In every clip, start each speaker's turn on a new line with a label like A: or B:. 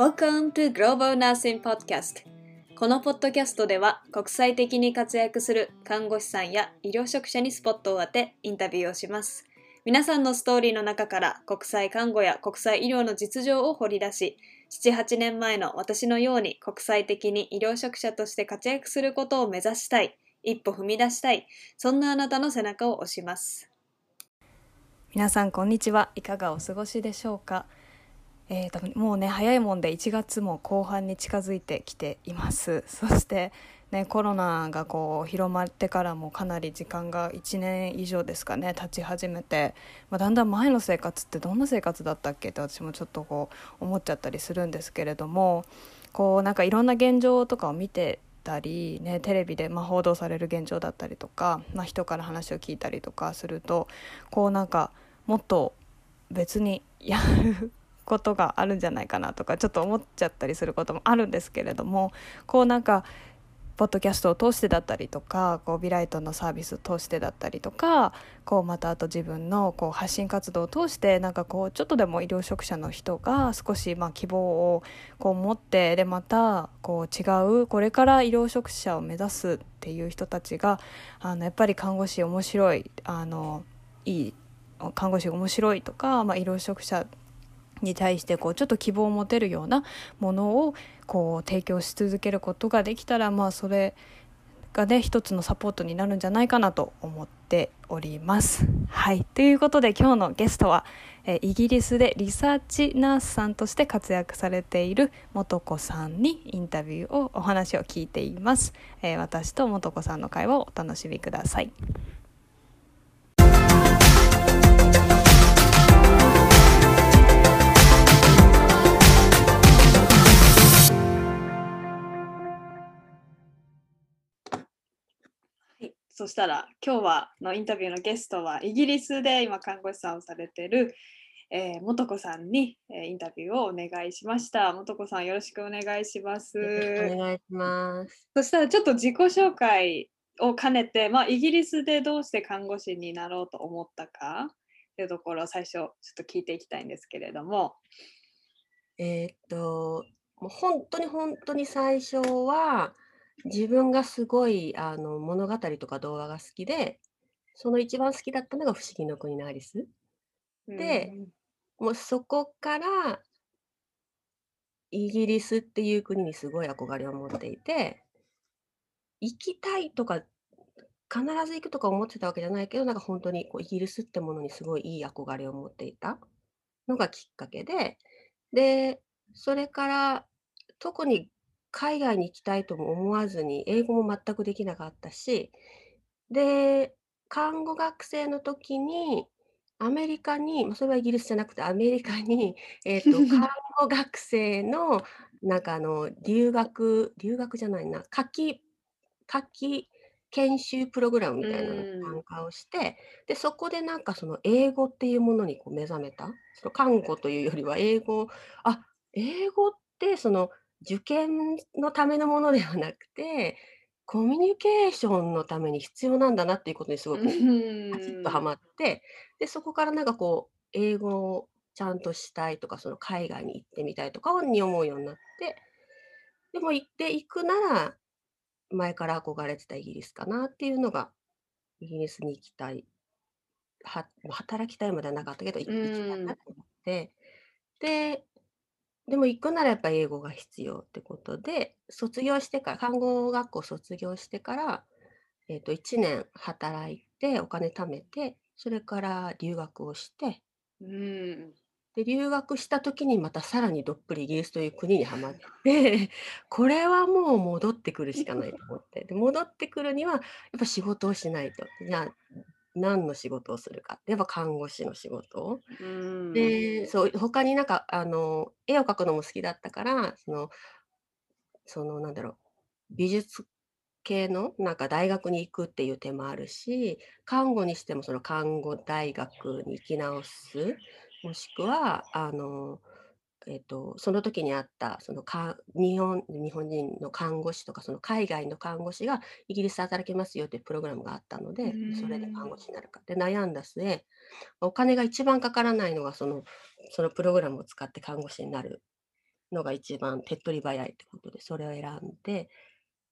A: Welcome to Global Nursing Podcast. このポッドキャストでは国際的に活躍する看護師さんや医療職者にスポットを当てインタビューをします。皆さんのストーリーの中から国際看護や国際医療の実情を掘り出し7-8年前の私のように国際的に医療職者として活躍することを目指したい一歩踏み出したいそんなあなたの背中を押します。皆さんこんにちは。いかがお過ごしでしょうか？えー、多分もうね早いもんで1月も後半に近づいてきています。そしてねコロナがこう広まってからもかなり時間が1年以上ですかね経ち始めて、まあ、だんだん前の生活ってどんな生活だったっけって私もちょっとこう思っちゃったりするんですけれどもこうなんかいろんな現状とかを見てたり、ね、テレビでま報道される現状だったりとか、まあ、人から話を聞いたりとかするとこうなんかもっと別にやることがあるんじゃないかなとかちょっと思っちゃったりすることもあるんですけれどもこうなんかポッドキャストを通してだったりとかこうビライトのサービスを通してだったりとかこうまたあと自分のこう発信活動を通してなんかこうちょっとでも医療職者の人が少しまあ希望をこう持ってでまたこう違うこれから医療職者を目指すっていう人たちがあのやっぱり看護師面白いあのいい看護師面白いとか、まあ、医療職者に対してこうちょっと希望を持てるようなものをこう提供し続けることができたらまあそれがね一つのサポートになるんじゃないかなと思っております。はいということで今日のゲストは、えイギリスでリサーチナースさんとして活躍されている素子さんにインタビューをお話を聞いています。えー、私と素子さんの会話をお楽しみください。そしたら今日はのインタビューのゲストはイギリスで今看護師さんをされてる、えー、元子さんに、えー、インタビューをお願いしました。元子さんよろしくお願いします。
B: お願いします。
A: そしたらちょっと自己紹介を兼ねて、まあ、イギリスでどうして看護師になろうと思ったかっていうところを最初ちょっと聞いていきたいんですけれども。
B: えー、っともう本当に本当に最初は自分がすごいあの物語とか動画が好きで、その一番好きだったのが不思議の国のアリス。で、もうそこからイギリスっていう国にすごい憧れを持っていて、行きたいとか、必ず行くとか思ってたわけじゃないけど、なんか本当にこうイギリスってものにすごいいい憧れを持っていたのがきっかけで、で、それから特に海外に行きたいとも思わずに、英語も全くできなかったし、で、看護学生の時に、アメリカに、ま、それはイギリスじゃなくてアメリカに、えっと、看護学生のなんかあの、留学留学じゃないな、夏季夏季研修プログラムみたいなのに参加をして、で、そこでなんかその英語っていうものにこう目覚めた。その看護というよりは英語あ、英語ってその受験のためのものではなくて、コミュニケーションのために必要なんだなっていうことにすごくパチッとはまって、で、そこからなんかこう、英語をちゃんとしたいとか、その海外に行ってみたいとかに思うようになって、でも行っていくなら、前から憧れてたイギリスかなっていうのが、イギリスに行きたい。は働きたいまではなかったけど、行きたいなと思って、ででも行くならやっぱ英語が必要ってことで、卒業してから、看護学校卒業してから、えっと、1年働いて、お金貯めて、それから留学をして、うん。で、留学した時にまたさらにどっぷりイギリスという国にはまって、これはもう戻ってくるしかないと思って。で、戻ってくるにはやっぱ仕事をしないと。じゃあ何の仕事をするかってやっぱ看護師の仕事。うん。で、そう他になんかあの絵を描くのも好きだったから、そのそのなんだろう、美術系のなんか大学に行くっていう手もあるし、看護にしてもその看護大学に行き直す、もしくはあのえっと、その時にあった、そのか日本日本人の看護師とか、その海外の看護師がイギリスで働けますよっていうプログラムがあったので、それで看護師になるか。で、悩んだ末、お金が一番かからないのが、そのそのプログラムを使って看護師になるのが一番手っ取り早いってことで、それを選んで、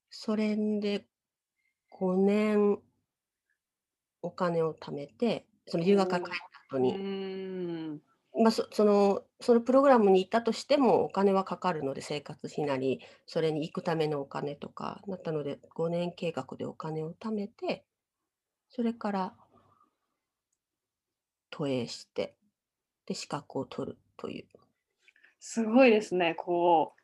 B: それで5年お金を貯めて、その留学から帰った後
A: う
B: に。まあ、そそのそのプログラムに行ったとしてもお金はかかるので、生活費なり、それに行くためのお金とかだったので、5年計画でお金を貯めて、それから渡英して、で、資格を取るという。
A: すごいですね。こう、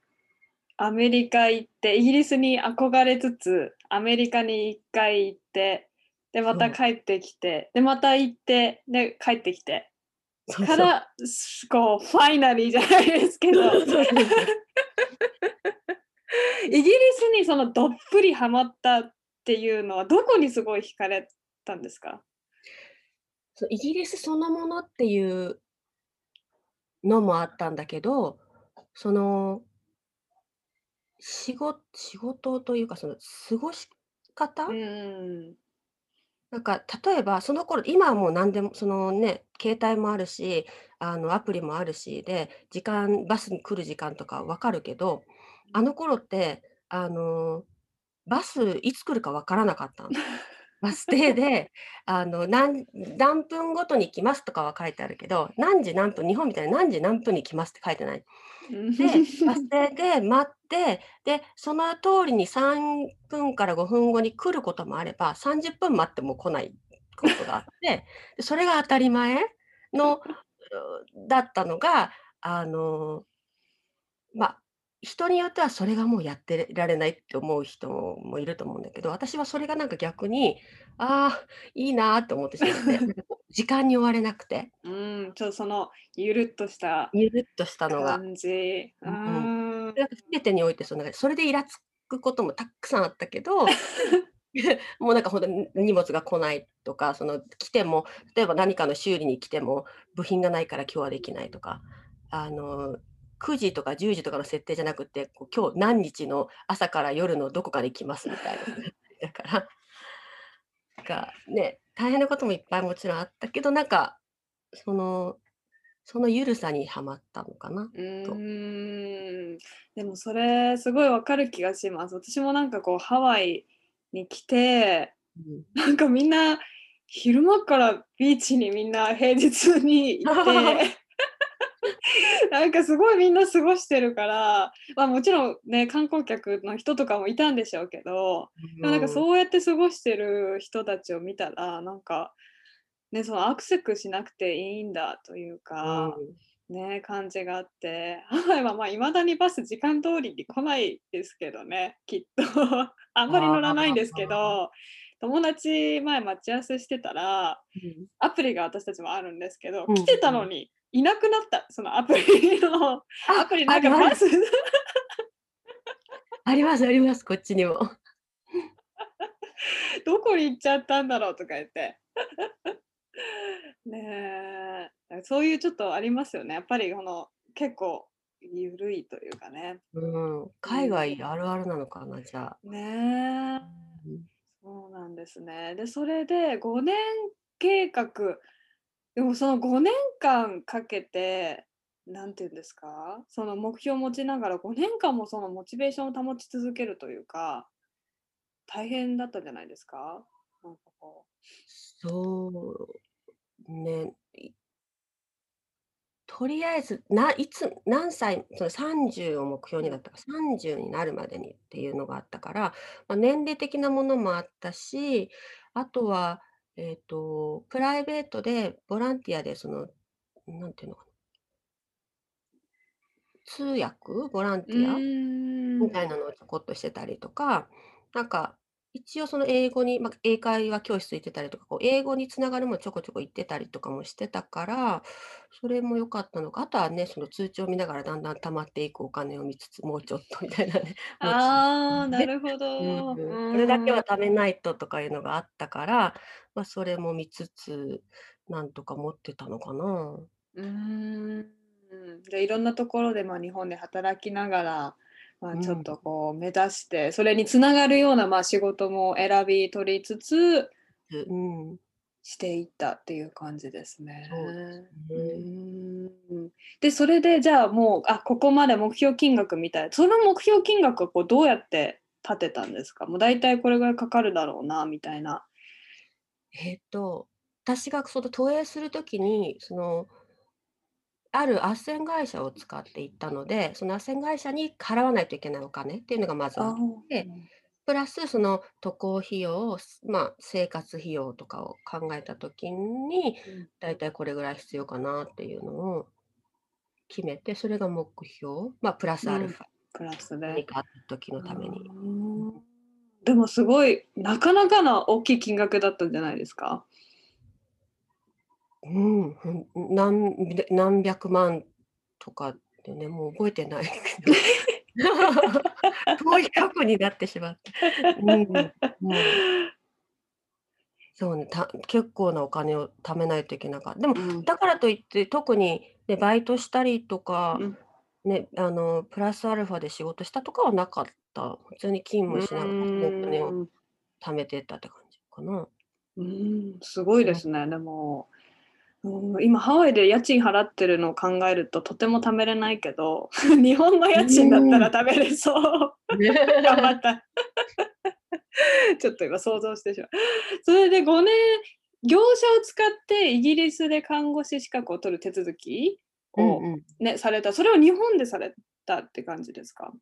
A: アメリカ行って、イギリスに憧れつつ、アメリカに一回行って、で、また。帰ってきて、で、また行って、で、帰ってきて。から、すこう、ファイナリーじゃないですけど。イギリスにそのどっぷりハマったっていうのは、どこにすごい惹かれたんですか？
B: そう、イギリスそのものっていうのもあったんだけど、その仕事というか、その過ごし
A: う
B: 方？
A: ーん。
B: なんか例えばその頃、今はもう何でもそのね、携帯もあるし、あのアプリもあるしで、時間バスに来る時間とか分かるけど、あの頃ってあの、バスいつ来るか分からなかったんです。バス停で、あの、なん何分ごとに来ますとかは書いてあるけど、何時何分、日本みたいに何時何分に来ますって書いてない。で、バス停で待って、で、その通りに3分から5分後に来ることもあれば、30分待っても来ないことがあって、それが当たり前の、だったのが、あの、ま、人によってはそれがもうやってられないって思う人もいると思うんだけど、私はそれがなんか逆に、ああ、いいなって思ってしまって、時間に追われなくて。
A: うーん、ちょっとそのゆるっとした
B: ゆるっとしたのが。
A: 感じ。う
B: うん。全てにおいてそんなそれでイラつくこともたくさんあったけど、もうなんかほんとに荷物が来ないとか、その来ても、例えば何かの修理に来ても、部品がないから今日はできないとか、あの、9時とか10時とかの設定じゃなくって、こう今日何日の朝から夜のどこかに来ますみたいな だから、なんかね、大変なこともいっぱいもちろんあったけど、なんか、そのそのゆるさにはまったのかな
A: う
B: と。
A: ーん。でもそれすごいわかる気がします。私もなんかこうハワイに来て、
B: うん。
A: なんかみんな昼間からビーチにみんな平日に行って、なんかすごいみんな過ごしてるから、まあ、もちろんね、観光客の人とかもいたんでしょうけど、でもなんか
B: うん。
A: そうやって過ごしてる人たちを見たら、なんか、ね、そのアクセクしなくていいんだという
B: う
A: か、
B: ん。
A: ね、感じがあって、ハワイはまあ未だにバス時間通りに来ないですけどね、きっと。あんまり乗らないんですけ。ど、友達前待ち合わせしてたら、
B: うん。
A: アプリが私たちもあるんですけど、
B: うん
A: 来てた
B: うん。
A: のにいなくなった、そのアプリのア
B: あ、
A: プリなん。かバス
B: あります あります、こっちにも。
A: どこに行っちゃったんだろうとか言って。ねえ、そういうちょっとありますよね。やっぱりこの結構ゆるいというかね。
B: うん、
A: う
B: 海
A: ん。
B: 外あるあるなのかな、じゃあ。
A: ねえ、
B: うん。
A: そうなんですね。で、それで5年計画、でもその5年間かけて、なんていうんですか、その目標を持ちながら5年間もそのモチベーションを保ち続けるというか、大変だったじゃないですか？なんかこう。
B: そうね、とりあえず、ないつ何歳、その30を目標。にだったか、30になるまでにっていうのがあったから、まあ、年齢的なものもあったし、あとは、えっと、プライベートでボランティアでその、なんていうのかな通訳？ボラン
A: う
B: ティア？み。たいなのをちょこっとしてたりとか、なんか一応その英語に、ま、英会話教室行ってたりとか、こう英語に繋がるもちょこちょこ行ってたりとかもしてたから、それも良かったのか、あとはね、その通帳を見ながらだんだん貯まっていくお金を見つつ、もうちょっとみたいなね、
A: ああ、な
B: ね。
A: るほ
B: うん
A: ど。う
B: うん、これだけは。貯めないととかいうのがあったから、ま、それも見つつ、なんとか持ってたのかな。
A: うーん。で、いろんなところで、ま、日本で働きながら、ま、ちょっ
B: うん。
A: とこう目指して、それに繋がるような、ま、仕事も選び取りつつ
B: ううん。
A: していったっていう感じですね。
B: ですね。
A: それでじゃあもうあここまで目標金額みたいその目標金額はこうどうやって立てたんですか？もう大体これぐらいかかるだろうなみたいな。
B: えっと、私がその投影するときに、その、ある斡旋会社を使っていったので、その斡旋会社に払わないといけないお金っていうのがまずあっ
A: あ
B: て、プラスその渡航費用、すまあ、生活費用とかを考えたときに、だいたいこれぐらい必要かなっていうのを決めて、それが目標、まあ、プラスアルファ、
A: プラスで。
B: 何かあった時のために。
A: うんでもすごいなかなかな大きい金額だったんじゃないですか？
B: うん、何何百万とかでね、もう覚えてないけど。遠い過去になってしまった。うん、もうそうね、た結構なお金を貯めないといけなかった。でも、
A: うん
B: だからといって特に、ね、バイトしたりとか、
A: うん
B: ね、あのプラスアルファで仕事したとかはなかった。普通に勤務しながらお金を
A: うん
B: 貯めてったって感じかな。
A: うんすごいですね。でも、うん今ハワイで家賃払ってるのを考えるととても貯めれないけど 日本の家賃だったら貯めれそう。頑張った。ちょっと今想像してしまう。それで5年、業者を使ってイギリスで看護師資格を取る手続きを、
B: うんうん
A: ねされた。それを日本でされたって感じですか？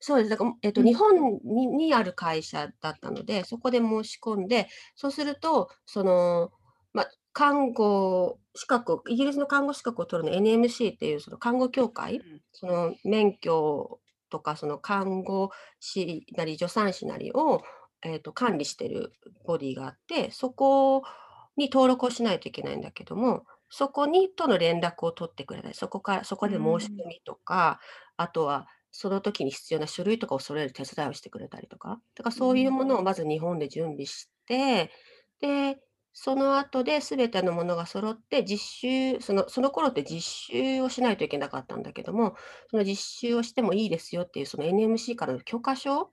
B: そうです。だから、えっと、
A: うん
B: 日本ににある会社だったので、そこで申し込んで、そうすると、その、ま、看護資格をイギリスの看護資格を取るの NMC っていうその看護協会、その免許とか、その看護師なり助産師なりを、えっと、管理してるボディがあって、そこに登録をしないといけないんだけども、そこにとの連絡を取ってくれない。そこからそこで申し込みとか、あとはその時に必要な書類とかを揃える手伝いをしてくれたりとか、だからそういうものをまず日本で準備して、で、その後で全てのものが揃って実習、そのその頃って実習をしないといけなかったんだけども、その実習をしてもいいですよっていうその NMC からの許可証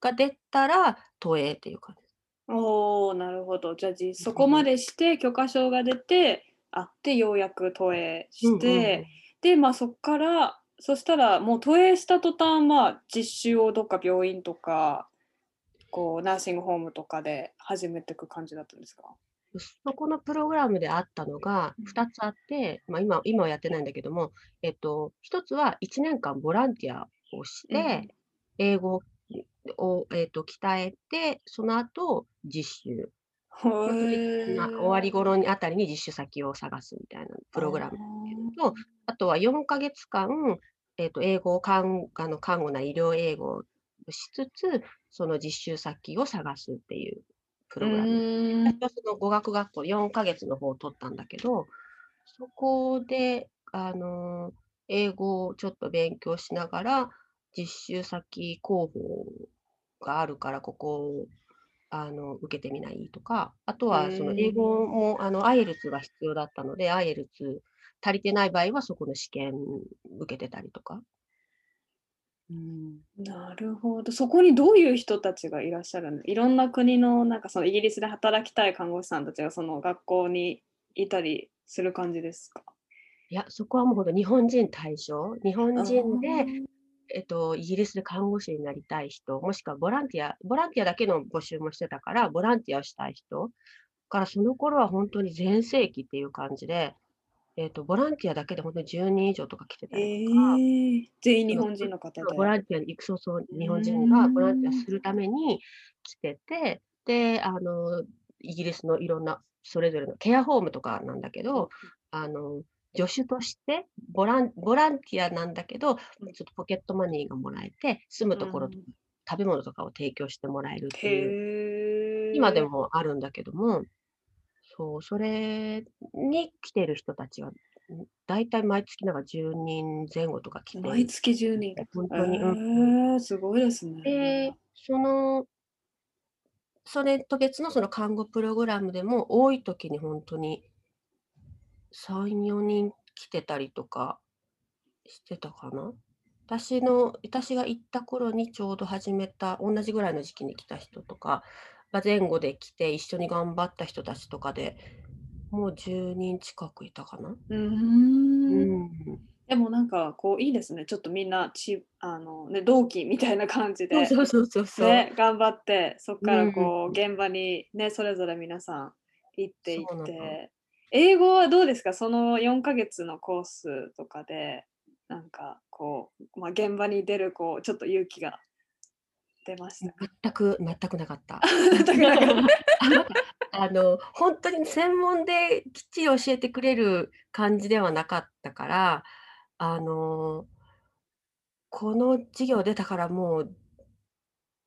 B: が出たら投影っていう感じ。
A: おおなるほど。じゃあじそこまでして許可証が出て、あってようやく投影して、でまあそこからそしたらもう投影した途端まあ実習をどっか病院とかこうナーシングホームとかで始めていく感じだったんですか？
B: そこのプログラムであったのが
A: うん。
B: 2つあって、まあ、今今はやってないんだけども、えっと、1つは1年間ボランティアをして、英語を、えっと、鍛えて、その後実習。終わり頃にあたりに実習先を探すみたいなプログラムと、あとは4ヶ月間、えっと、英語を看あの看護な医療英語をしつつ、その実習先を探すっていうプログラム。
A: ム
B: 私の語学学校4ヶ月の方を取ったんだけど、そこで、あの、英語をちょっと勉強しながら、実習先候補があるから、ここを、あの、受けてみないとか、あとはその英語も、あの、IELTS が必要だったので、IELTS 足りてない場合はそこの試験受けてたりとか。うん
A: なるほど。そこにどういう人たちがいらっしゃるの？いろんな国の、なんかそのイギリスで働きたい看護師さんたちがその学校にいたりする感じですか？
B: いや、そこはもうほんと日本人対象。日本人で、えっと、イギリスで看護師になりたい人、もしくはボランティア、ボランティアだけの募集もしてたから、ボランティアをしたい人から、その頃は本当に全盛期っていう感じで、えっと、ボランティアだけで本当に10人以上とか来てた
A: え
B: りとか、
A: ー、全員日本人の方で。
B: ボランティアに行く、そうそう、日本人がボランティアするために来てて、で、あの、イギリスのいろんな、それぞれのケアホームとかなんだけど、あの、助手としてボラン、ボランティアなんだけど、ちょっとポケットマネーがもらえて、住むところとか、食べ物とかを提供してもらえるっていう、今でもあるんだけども、そう、それに来てる人たちが、だいたい毎月なんか10人前後とか来て、
A: 毎月10人。
B: 本当に、うん
A: えー、すごいですね。
B: で、その、それと別のその看護プログラムでも、多い時に本当に3、4人来てたりとかしてたかな。私の、私が行った頃にちょうど始めた、同じぐらいの時期に来た人とか、前後で来て一緒に頑張った人たちとかでもう10人近くいたかな。
A: うー
B: うんん、
A: でもなんかこういいですね。ちょっとみんなちあの、ね、同期みたいな感じで、
B: そうそうそうそう。
A: ね、頑張ってそこからこ
B: う
A: う現場にねそれぞれ皆さん行っていって英語はどうですか？その4ヶ月のコースとかでなんかこう、まあ、現場に出るこうちょっと勇気が出ましたか
B: 全く全くなかった。あの本当に専門できっちり教えてくれる感じではなかったから、あのこの授業出たからもう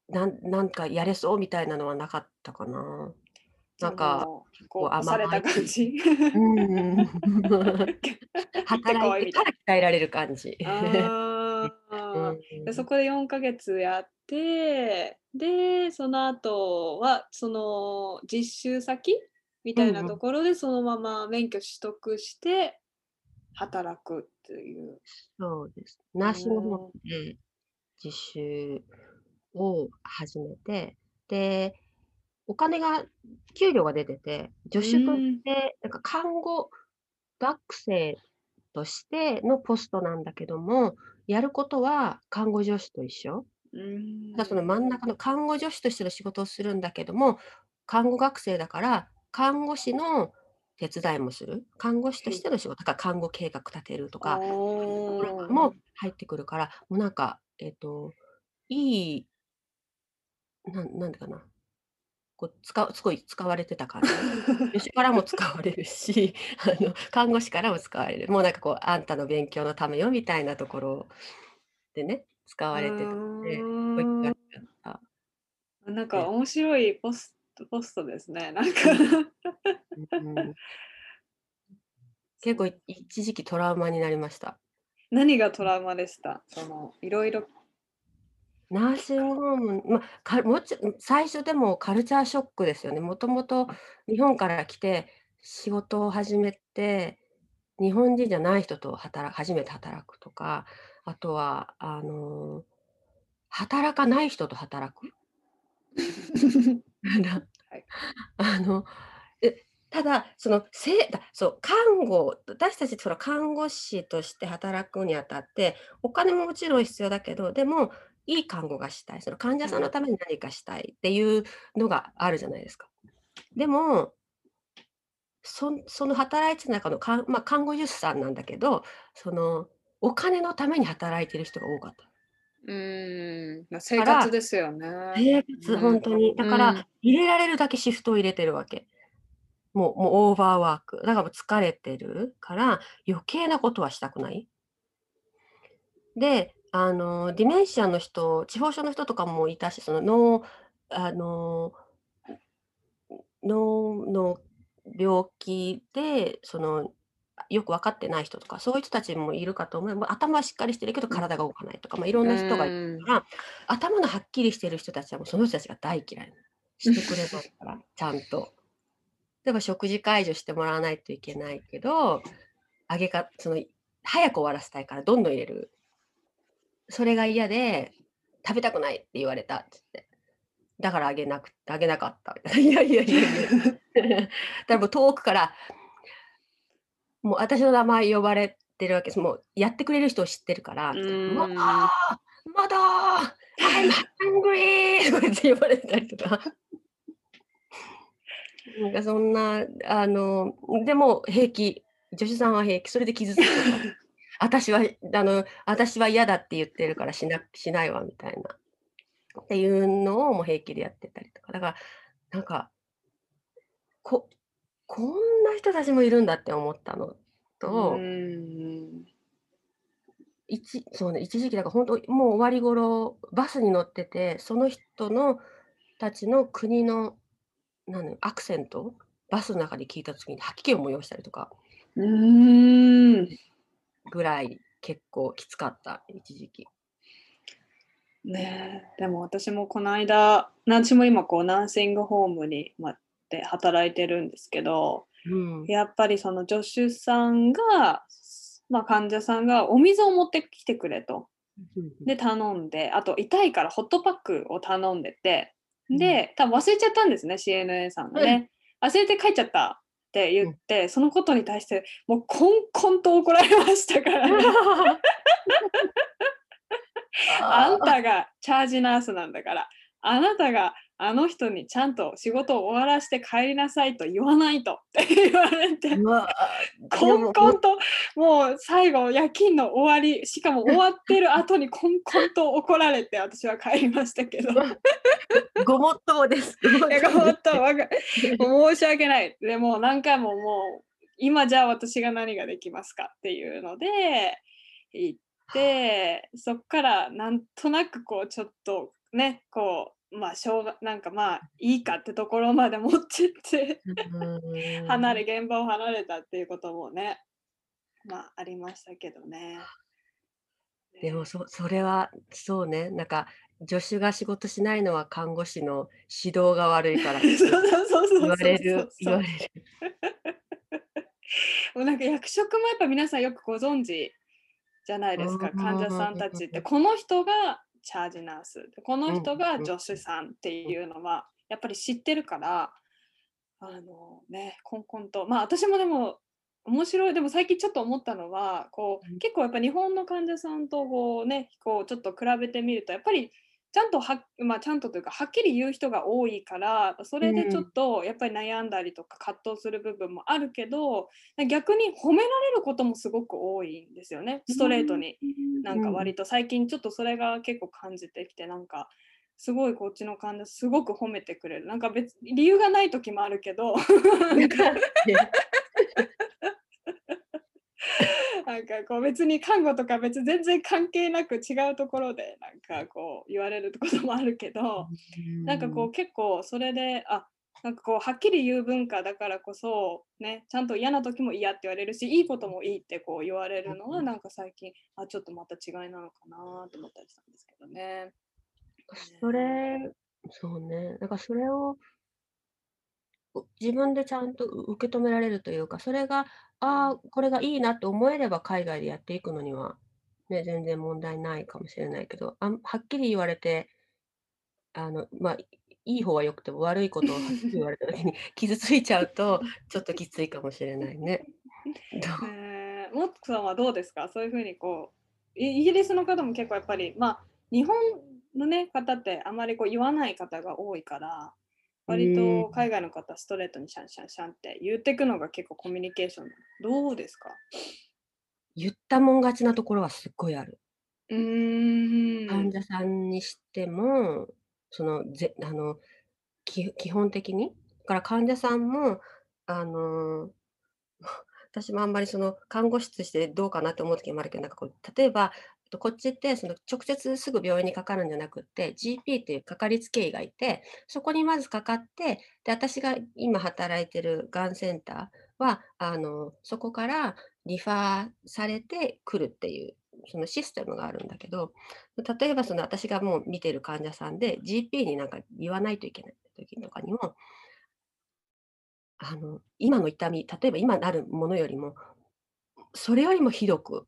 B: なんなんかやれそうみたいなのはなかったかな。なんか
A: もう
B: こう
A: こう押された感じ。
B: うん 働いてから鍛えられる感じ。
A: な。あーでそこで4ヶ月やってでその後はその実習先みたいなところでそのまま免許取得して働くっていう。
B: そうです。ナーシングホームで実習を始めて、で、お金が、給料が出てて、助手として、なんか看護学生としてのポストなんだけども、やることは看護助手と一緒。
A: うん
B: ただその真ん中の看護助手としての仕事をするんだけども、看護学生だから、看護師の手伝いもする。看護師としての仕事、だから看護計画立てるとか、も入ってくるから、もうなんか、えっ、と、いい、なんなんだかな、こう使うすごい使われてた感じ。助手からも使われるし、あの看護師からも使われる。もうなんかこう、あんたの勉強のためよみたいなところでね、使われてたので、すごい気がつかった。
A: なんか面白いポストポストですね。なんか
B: うん 結構い一時期トラウマになりました。
A: 何がトラウマでした？そのいろいろ。
B: ナーシングホーム、ま、かもち最初でもカルチャーショックですよね。もともと日本から来て仕事を始めて、日本人じゃない人と働初めて働くとか、あとはあの、働かない人と働く？あのただ、その、せだそう、看護私たちその看護師として働くにあたって、お金ももちろん必要だけど、でも、いい看護がしたい、その患者さんのために何かしたいっていうのがあるじゃないですか。でも、そんその働いてる中のかんま、看護助手さんなんだけど、その、お金のために働いてる人が多かった。
A: うーん、ま、生活ですよね。
B: 生活、
A: うん
B: ほんとに。だか
A: うん
B: ら、入れられるだけシフトを入れてるわけ。もうもうオーバーワーク。だから疲れてるから、余計なことはしたくない。で、あの、ディメンシアの人、痴呆症の人とかもいたし、その脳あの、脳の病気で、その、よく分かってない人とか、そういう人たちもいるかと思う。ま、頭はしっかりしてるけど体が動かないとか、ま、いろんな人がいるから、頭のはっきりしてる人たちはもうその人たちが大嫌い。してくれますから、ちゃんと。例えば食事介助してもらわないといけないけど、あげかその、早く終わらせたいからどんどん入れる。それが嫌で、食べたくないって言われたっつって。だからあげなくあげなかった。いやいやいやいや。だからもう遠くからもう私の名前呼ばれてるわけです。もうやってくれる人を知ってるから、まだまだ I'm hungry! とかって言われたりとか。なんかそんな、あの、でも平気。助手さんは平気。それで傷つく。私は、あの、私は嫌だって言ってるからしなしないわみたいな。っていうのをもう平気でやってたりとか。だから、なんか、ここんな人たちもいるんだって思ったの
A: う
B: と。一そうね、一時期だから本当もう終わり頃、バスに乗ってて、その人のたちの国の、なんだろう、アクセント、バスの中で聞いた時に吐き気を催したりとか
A: うーん。
B: ぐらい結構きつかった、一時期。
A: ねえ、でも私もこの間、私も今こうナーシングホームに、ま、で働いてるんですけど、
B: うん。
A: やっぱりその助手さんが、ま、患者さんがお水を持ってきてくれと。で、頼んで、あと痛いからホットパックを頼んでて、で、多分忘れちゃったんですね、CNN さんがね。忘れて帰っちゃったって言って、そのことに対して、もうコンコンと怒られましたからね。あんたがチャージナースなんだから、あなたがあの人にちゃんと仕事を終わらせて帰りなさいと言わないとって言われて、
B: うわ
A: コンコンともう最後夜勤の終わりしかも終わってる後にコンコンと怒られて私は帰りましたけど。
B: ごもっともです。ごもっとも
A: 申し訳ない。でもう何回ももう今じゃあ私が何ができますかっていうので言ってそっからなんとなくこうちょっとねこうまあしょうがなんかまあいいかってところまで持ってって
B: うん。
A: 離れ現場を離れたっていうこともねまあありましたけどね。
B: でもそそれはそうね、なんか助手が仕事しないのは看護師の指導が悪いから
A: そうそうそうそうそう
B: 言われる言われる。
A: もうなんか役職もやっぱ皆さんよくご存知じゃないですか。
B: うん。
A: 患者さんたちって。この人がチャージナース。この人が
B: うん。
A: 助手さんっていうのはやっぱり知ってるからあのねコンコンと。まあ私もでも面白い。でも最近ちょっと思ったのはこ
B: う
A: うん。結構やっぱ日本の患者さんとこうねこうちょっと比べてみるとやっぱりちゃんとは、まあ、ちゃんとというかはっきり言う人が多いからそれでちょっとやっぱり悩んだりとか葛藤する部分もあるけど逆に褒められることもすごく多いんですよねストレートに。なんか割と。最近ちょっとそれが結構感じてきてなんかすごいこっちの患者すごく褒めてくれる。なんか別理由がない時もあるけど なんかこう別に看護とか別に全然関係なく違うところでなんかこう言われることもあるけどなんかこう結構それであなんかこうはっきり言う文化だからこそねちゃんと嫌な時も嫌って言われるしいいこともいいってこう言われるのは
B: うん。
A: なんか最近あちょっとまた違いなのかなと思ったりしたんですけどね。
B: それ、そうね、なんかそれをう自分でちゃんとう受け止められるというか、それが、ああ、これがいいなって思えれば海外でやっていくのには、ね、全然問題ないかもしれないけど、あんはっきり言われて、あの、まあ、いいい方は良くても悪いことをはっきり言われた時に 傷ついちゃうと、ちょっときついかもしれないね。
A: えー、もっくさんはどうですか？そういうふうにこうイイギリスの方も結構やっぱりまあ日本のね方ってあまりこう言わない方が多いから割と海外の方ストレートにシャンシャンシャンって言ってくのが結構コミュニケーションどうですか？
B: 言ったもん勝ちなところはすっごいある。
A: うーん。
B: 患者さんにしても、その、ぜあの、き基本的に、だから患者さんも、あの、私もあんまりその看護師としてどうかなって思う時もあるけど、なんかこう、例えば、えっとこっちってその直接すぐ病院にかかるんじゃなくって、GP っていうかかりつけ医がいて、そこにまずかかって、で、私が今働いてるがんセンターは、あの、そこからリファーされてくるっていう、そのシステムがあるんだけど、例えばその私がもう見てる患者さんで GP になんか言わないといけない時とかにも、あの、今の痛み、例えば今なるものよりも、それよりもひどく、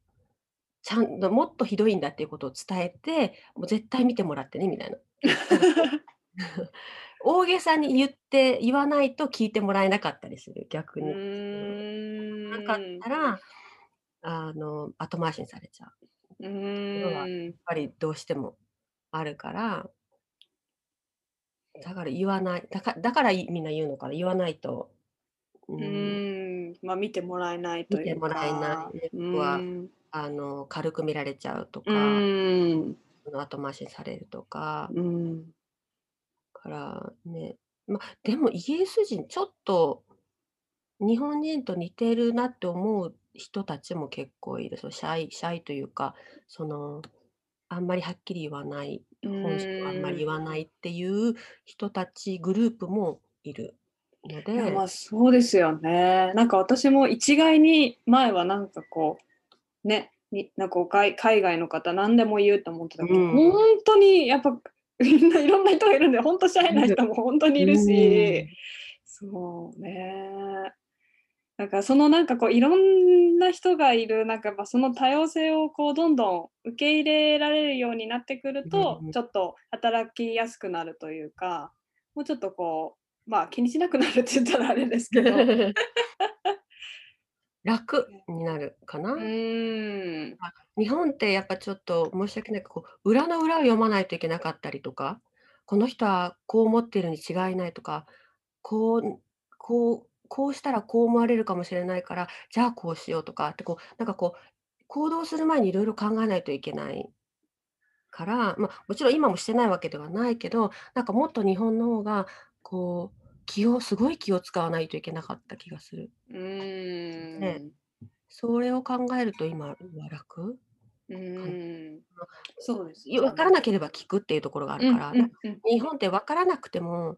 B: ちゃんともっとひどいんだっていうことを伝えて、もう絶対見てもらってねみたいな。大げさに言って言わないと聞いてもらえなかったりする、逆
A: う
B: に。
A: ー
B: なかったら、あの、後回しにされちゃう。
A: う
B: のはやっぱりどうしてもあるから、だから言わない、だかだからいみんな言うのかな、言わないと、う、
A: うん。まあ見てもらえないというか。
B: 見てもらえない、ね、
A: う
B: はあの軽く見られちゃうと
A: う
B: か、
A: ーん
B: 後回しにされるとか、
A: うん。
B: からね、ま、でもイギリス人ちょっと日本人と似てるなって思う人たちも結構いる。そうシャイシャイというか、その、あんまりはっきり言わない、
A: う
B: 本心をあんまり言わないっていう人たちグループもいるの
A: いやま
B: で、
A: あそうですよね。なんか私も一概に前はなんかこうねになんか海海外の方何でも言うと思ってたけど、
B: うん。
A: 本当にやっぱ みんないろんな人がいるんで本当シャイな人も本当にいるし、そうね。なんかそのなんかこういろんな人がいるなんかその多様性をこうどんどん受け入れられるようになってくると、
B: うん
A: ちょっと働きやすくなるというかもうちょっとこうまあ気にしなくなるって言ったらあれですけど
B: 楽になるかな。
A: うーん。
B: あ、日本ってやっぱちょっと申し訳ないけど、こう、裏の裏を読まないといけなかったりとか、この人はこう思ってるに違いないとか、こう、こうこうしたらこう思われるかもしれないから、じゃあこうしようとかってこう、なんかこう、行動する前にいろいろ考えないといけないから、ま、もちろん今もしてないわけではないけど、なんかもっと日本の方が、こう、気をすごい気を使わないといけなかった気がする。
A: うん。
B: それを考えると今は楽
A: うん。そうです
B: いや、分から。なければ聞くっていうところがある
A: うん
B: から。日本って分からなくても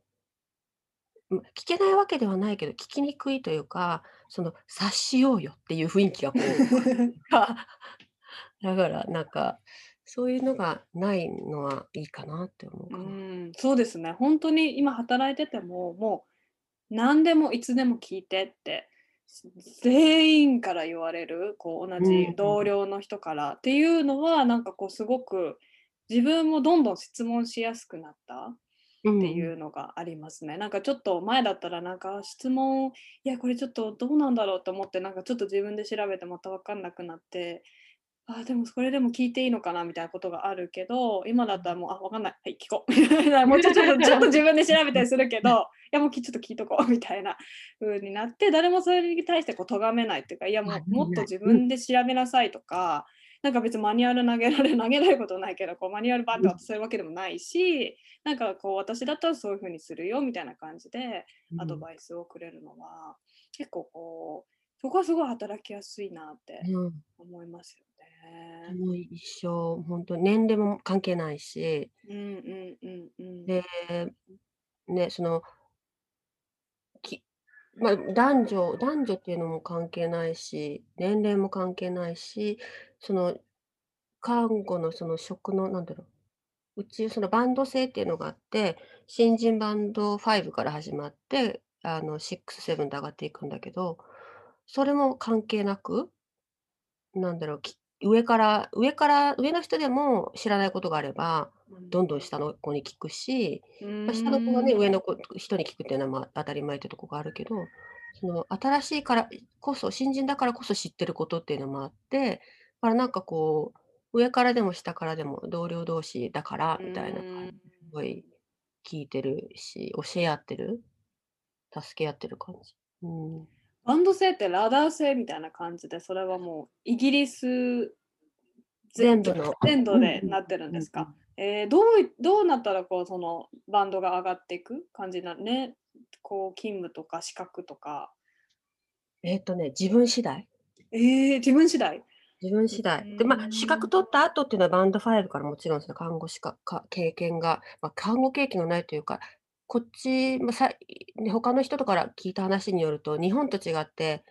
B: うん、聞けないわけではないけど、聞きにくいというか、その察しようよっていう雰囲気がこう か だからなんか、そういうのがないのはいいかなって思う
A: う
B: かな。
A: ーん、そうですね。ほんとに今働いてても、もう何でもいつでも聞いてって、す全員から言われる、こう同
B: うん
A: じ
B: うん。
A: 同僚の人からっていうのは、なんかこうすごく自分もどんどん質問しやすくなったって
B: うんうん。
A: いうのがありますね。なんかちょっと前だったらなんか質問、いやこれちょっとどうなんだろうと思って、なんかちょっと自分で調べてまた分かんなくなって、ああ、でもそれでも聞いていいのかな？みたいなことがあるけど、今だったらもう、あ、分かんない、はい、聞こう みたいな、もうちょちょっと ちょっと自分で調べたりするけど、いやもうきちょっと聞いとこうみたいな風になって、誰もそれに対してこう咎めないっていうか、いや
B: あ、
A: もうもっと
B: ないない。うん。
A: 自分で調べなさいとか、なんか別にマニュアル投げられ 投げられることないけど、こうマニュアルバンって
B: うん。
A: 渡せるわけでもないし、なんかこう私だったらそういう風にするよみたいな感じでアド
B: うん。
A: バイスをくれるのは、結構こう、そこはすごい働きやすいなって
B: うん。
A: 思いますよね。
B: もう一緒、ほんと年齢も関係ないし。
A: うんうんうんうん。
B: で、ね、そのきま、男女男女っていうのも関係ないし、年齢も関係ないし、その看護のその職のなんだろう、うちそのバンド制っていうのがあって、新人バンド5から始まって、あの6、7と上がっていくんだけど、それも関係なくなんだろう、き上から上から上の人でも知らないことがあれば、
A: うん。
B: どんどん下の子に聞くし、
A: う
B: ま、下の子がね。上の子人に聞くっていうのは、ま、当たり前ってとこがあるけど、その新しいからこそ新人だからこそ知ってることっていうのもあって、まあ、なんかこう、上からでも下からでも同僚同士だから
A: う
B: みたいなすごい聞いてるし、教え合ってる、助け合ってる感じ。うん。
A: バンド制ってラダー制みたいな感じで、それはもうイギリス
B: 全部の
A: 全土。でなってるんですか？
B: うんうん。
A: ええ、どういどうなったらこうそのバンドが上がっていく感じなね、こう勤務とか資格とか。
B: えっとね、自分次第。
A: ええ、自分次第？
B: 自分
A: う
B: 次第。で、ま、資格。取った後っていうのはバンド5からもちろんその看護師かか経験が、ま、看護経験がないというか、こっち、ま、さ、他の人とから聞いた話によると、日本と違って、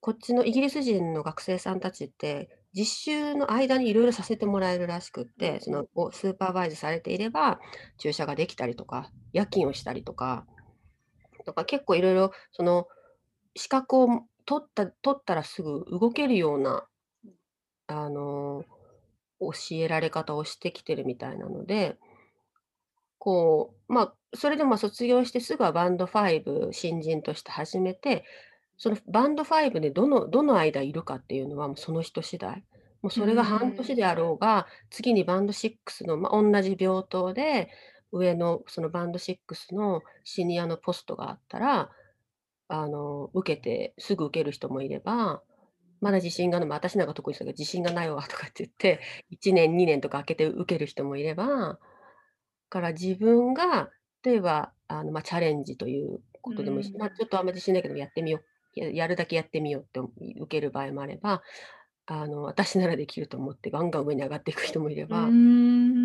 B: こっちのイギリス人の学生さんたちって、実習の間に色々させてもらえるらしくって、その、スーパーバイズされていれば、注射ができたりとか、夜勤をしたりとか、とか結構色々その資格を取った取ったらすぐ動けるような。あの、教えられ方をしてきてるみたいなのでこう、ま、それで、ま、卒業してすぐはバンド5、新人として始めて、そのバンド5でどのどの間いるかっていうのはもうその人次第。もう
A: う
B: それが半。年であろうが、次にバンド6の、ま、おんなじ病棟で、上のそのバンド6のシニアのポストがあったら、あの、受けてすぐ受ける人もいれば、まだ自信がある、ま、私なんか特にそうだけど、自信がないわとかって言って、1年、2年とか空けて受ける人もいれば、から自分が例えば、あの、ま、チャレンジという
A: う
B: ことでもいいし、ま、
A: ーん。
B: ちょっとあんま自信ないけどやってみよう、ややるだけやってみようって受ける場合もあれば、あの、私ならできると思ってガンガン上に上がっていく人もいれ
A: う
B: ば、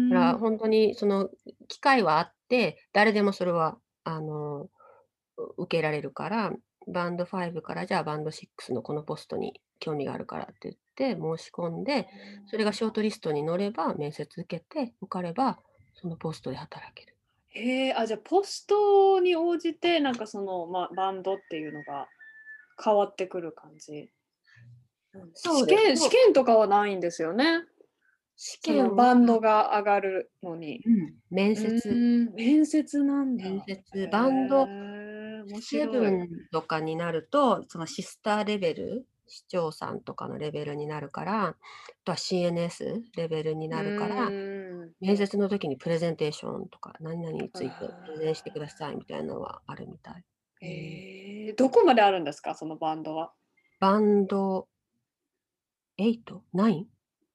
B: だから
A: ーん。
B: ほんとにその機会はあって、誰でもそれはあの、う受けられるから、バンド5からじゃあバンド6のこのポストに興味があるからって言って申し込んで、それがショートリストに乗れば、面接受けて受かれば、そのポストで働ける。
A: へえ、あ、じゃ、ポストに応じて、なんかその、ま、バンドっていうのが変わってくる感じ？うん、試。験試験とかはないんですよね？
B: 試験は
A: バンドが上がるのに。
B: うん、面
A: う
B: 接、
A: 面接なんだ。
B: 面接、バンドセ。ブンとかになると、そのシスターレベル、市長さんとかのレベルになるから、あとは CNS レベルになるから、面接の時にプレゼンテーションとか、何々についてプレゼンしてくださいみたいなのはあるみたい。
A: えどこまであるんですかそのバンドは？
B: バンド 8?9?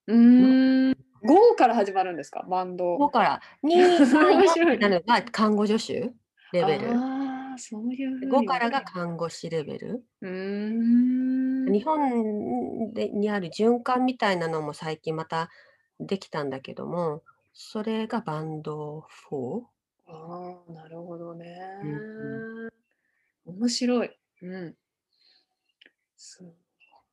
A: うーん。5から始まるんですかバンド。
B: 5から2、3、4
A: 面白い
B: になるのが看護助手レベル。
A: ああ、そういうふうに
B: 5からが
A: 分
B: 看護師レベル。
A: うーん。
B: 日本でにある循環みたいなのも最近またできたんだけども、それがバンド 4?
A: ああ、なるほどね。
B: うん
A: 面白い。うん。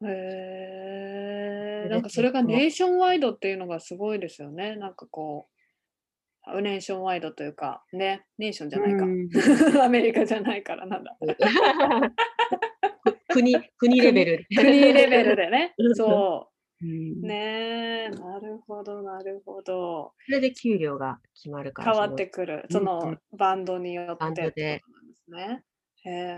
A: へえなんかそれがネーションワイドっていうのがすごいですよね。なんかこう、ネーションワイドというか、ね、ネーションじゃないか。
B: うん
A: アメリカじゃないからなんだ。
B: 国国 レベル。
A: 国レベルでね
B: う。ん
A: そうう。
B: ん
A: ねえ、なるほど、なるほど。
B: それで給料が決まるから。
A: 変わってくる。
B: うん
A: そのバンドによ
B: バンド
A: ってってことなんですね。へえ、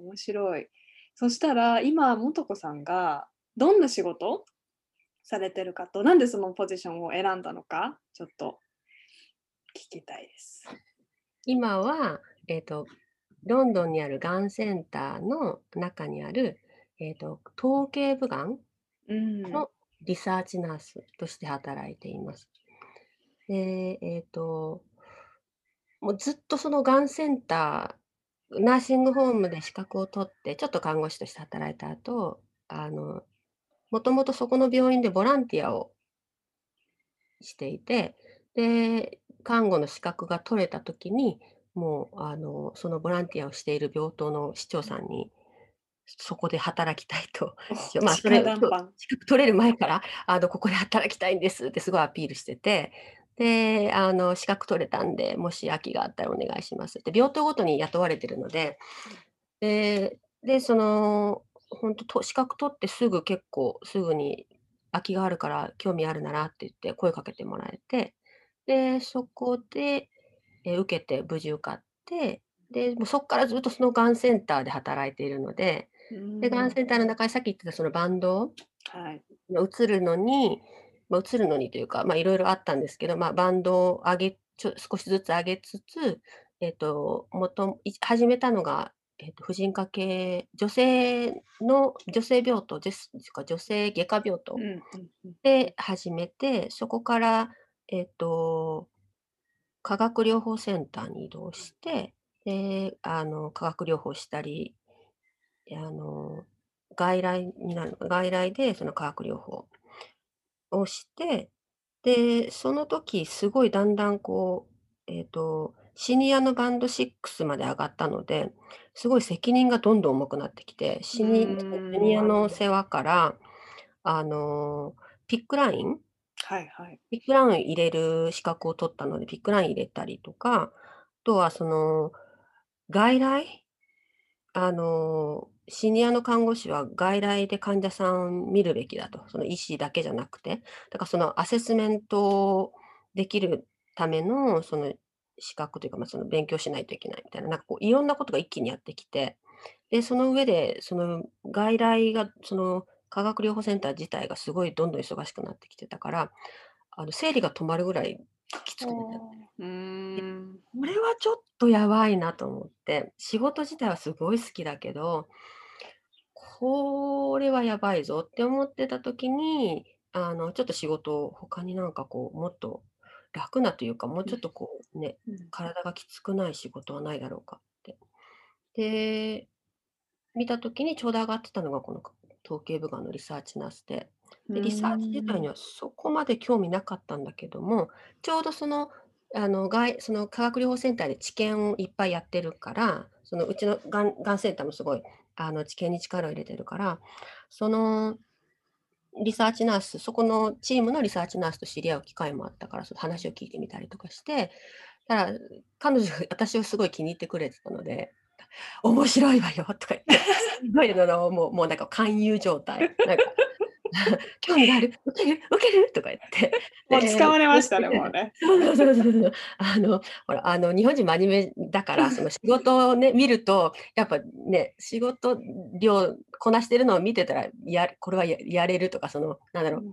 A: 面白い。そしたら今、素子さんがどんな仕事？されてるかと、なんでそのポジションを選んだのか、ちょっと聞きたいです。
B: 今は、えっ、と、ロンドンにあるがんセンターの中にある、えっ、と、統計部がん
A: うん。
B: のリサーチナースとして働いています。で、えっ、と、もうずっとそのがんセンター、ナーシングホームで資格を取って、ちょっと看護師として働いた後、あの、もともとそこの病院でボランティアをしていて、で、看護の資格が取れた時に、もう、あの、そのボランティアをしている病棟の市長さんに、そこで働きたいと。
A: お
B: まあ、それ。資格取れる前から、あの、ここで働きたいんですってすごいアピールしてて、で、あの、資格取れたんで、もし空きがあったらお願いしますって、病棟ごとに雇われてるので、で、で、その、本当と資格取ってすぐ結構すぐに空きがあるから興味あるならって言って声かけてもらえて、で、そこで、え、受けて無事受かって、で、もうそこからずっとそのがんセンターで働いているので、で、がんセンターの中にさっき言ってたそのバンド
A: はい。
B: 移るのに、まあ、移るのにというか、まあ、いろいろあったんですけど、まあ、バンドを上げちょ少しずつ上げつつ、えっと、もとい始めたのが、えっと、婦人科系、女性の、女性病棟ですか、女性外科病棟で始めて、そこから、えっと、化学療法センターに移動して、で、あの、化学療法したり、あの、外来になる、外来でその化学療法をして、で、その時すごいだんだんこう、えっと、シニアのバンド6まで上がったので、すごい責任がどんどん重くなってきて、シニア
A: ん。
B: の世話から、あの、 PICC line
A: はいはい。
B: PICC line 入れる資格を取ったので、 PICC line 入れたりとか、あとはその、外来あの、シニアの看護師は外来で患者さん見るべきだと。その医師だけじゃなくて。だからそのアセスメントできるための、その資格というか、まあ、その勉強しないといけないみたいな、なんかこういろんなことが一気にやってきて、で、その上で、その外来が、その化学療法センター自体がすごいどんどん忙しくなってきてたから、あの生理が止まるぐらいきつくなっちゃって。
A: うーん。
B: これはちょっとやばいなと思って、仕事自体はすごい好きだけど、これはやばいぞって思ってた時に、あの、ちょっと仕事を他になんかこう、もっと楽なというか、もうちょっとこうね、
A: うん。
B: 体がきつくない仕事はないだろうかって。で、見た時にちょうど上がってたのがこの統計部がのリサーチナースで、で、リサーチ自体にはそこまで興味なかったんだけども、ちょうどその、あの、外その化学療法センターで治験をいっぱいやってるから、そのうちのがんがんセンターもすごい、あの、治験に力を入れてるから、そのリサーチナース、そこのチームのリサーチナースと知り合う機会もあったから、その話を聞いてみたりとかして、ただ、彼女 私をすごい気に入ってくれてたので、面白いわよとか言って、すごいのもうもうなんか勧誘状態。なんか 興味がある受ける受けるとか言って。
A: もう使われましたね、もうね。
B: そうそうそうそう。あの、ほら、あの、日本人真面目だから、その仕事をね、見ると、やっぱね、仕事量こなしてるのを見てたら、やこれはややれるとか、その、なんだろう、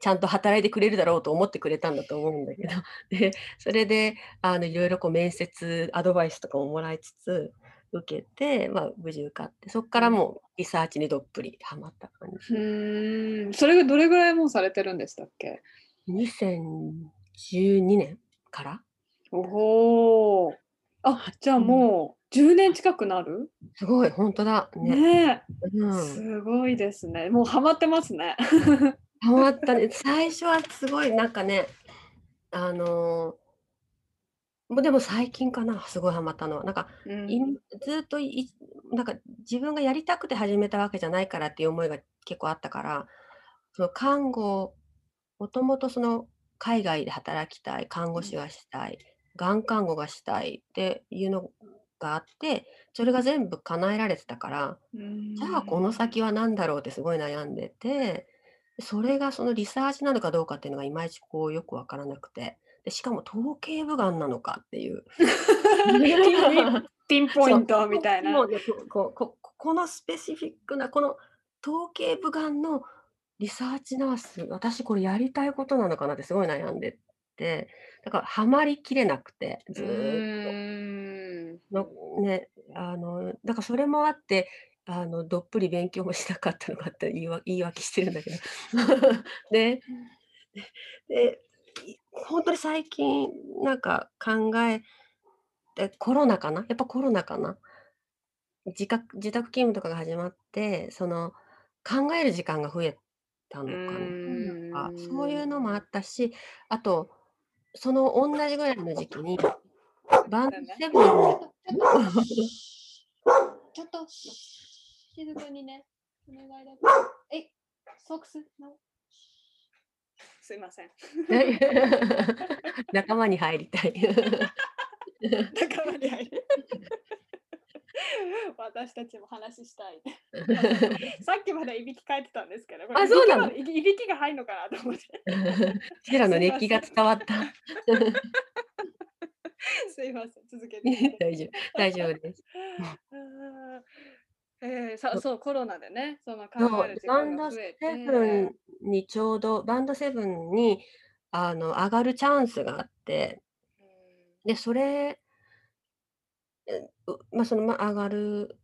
B: ちゃんと働いてくれるだろうと思ってくれたんだと思うんだけど、で、それで、あの、いろいろこう面接アドバイスとかももらいつつ受けて、まあ、無事受かって、そっからもうリサーチにどっぷりハマった感じ。
A: うん、それがどれぐらいもうされてるんでしたっけ
B: ？2012年から。
A: おお。あ、じゃあもう10年近くなる？
B: すごい、本当だ。
A: ね。ねうん、すごいですね。もうハマってますね。
B: ハマったね。最初はすごいなんかね、あのもうでも最近かな、すごいハマったのは。なんか、
A: うん。
B: いずっといなんか自分がやりたくて始めたわけじゃないからっていう思いが結構あったから、その看護もともとその海外で働きたい、看護師がしたい、がん看護がしたいっていうのがあって、それが全部叶えられてたから、
A: う
B: じゃあこの
A: ん。
B: 先は何だろうってすごい悩んでて、それがそのリサーチなのかどうかっていうのがいまいちこうよくわからなくて。で、しかも頭頸部がんなのかっていう。
A: ピンポイントみたいな。
B: もうね、ここここのスペシフィックなこの頭頸部がんのリサーチナース、私これやりたいことなのかなってすごい悩んでて、だからハマりきれなくて、
A: う
B: ず。っと。のね、あの、だからそれもあって、あの、どっぷり勉強もしなかったのかって言いわ言い訳してるんだけど。で、で、本当に最近なんか考えて、コロナかな、やっぱコロナかな？自覚自宅勤務とかが始まって、その、考える時間が増えたのかな？なんか、そういうのもあ。ったし、あと、その同じぐらいの時期に、バン。セブン
A: ちょっと、静かにね、お願いだ。え、ソックス。すいません。
B: 仲間に入りたい。
A: 仲間に入る。私たちも話したい。さっきまでいびきかいてたんですけど、
B: あ、そうなの？
A: いいびきが入んのかなと思って。
B: シェラの熱気が。伝わった。
A: すいません、続けて
B: 大丈夫大丈夫です。
A: ええ、さ
B: そ。
A: そう、コロナでね、その考える時
B: バンドセ
A: 間が増え
B: ブ
A: て
B: ンにちょうどバンドセブンに、あの、上がるチャンスがあって。で、それま、その、ま、上がる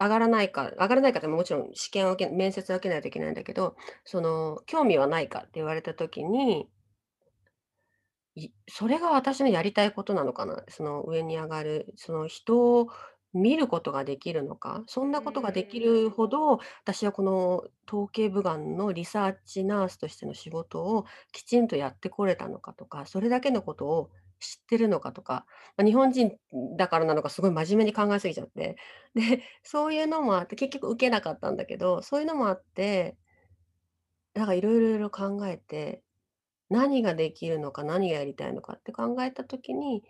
B: 上がらないか上がらないかってもちろん試験を受け面接を受けないといけないんだけど、その興味はないかって言われた時にいそれが私のやりたいことなのかな、その上に上がる、その人を見ることができるのか、そん
A: う
B: なことができるほ。ど、私はこの頭頸部がんのリサーチナースとしての仕事をきちんとやってこれたのかとか、それだけのことを知ってるのかとか、ま、日本人だからなのかすごい真面目に考えすぎちゃって、で、そういうのもあって、結局受けなかったんだけど、そういうのもあってなんかいろいろいろ考えて何ができるのか、何がやりたいのかって考えた時に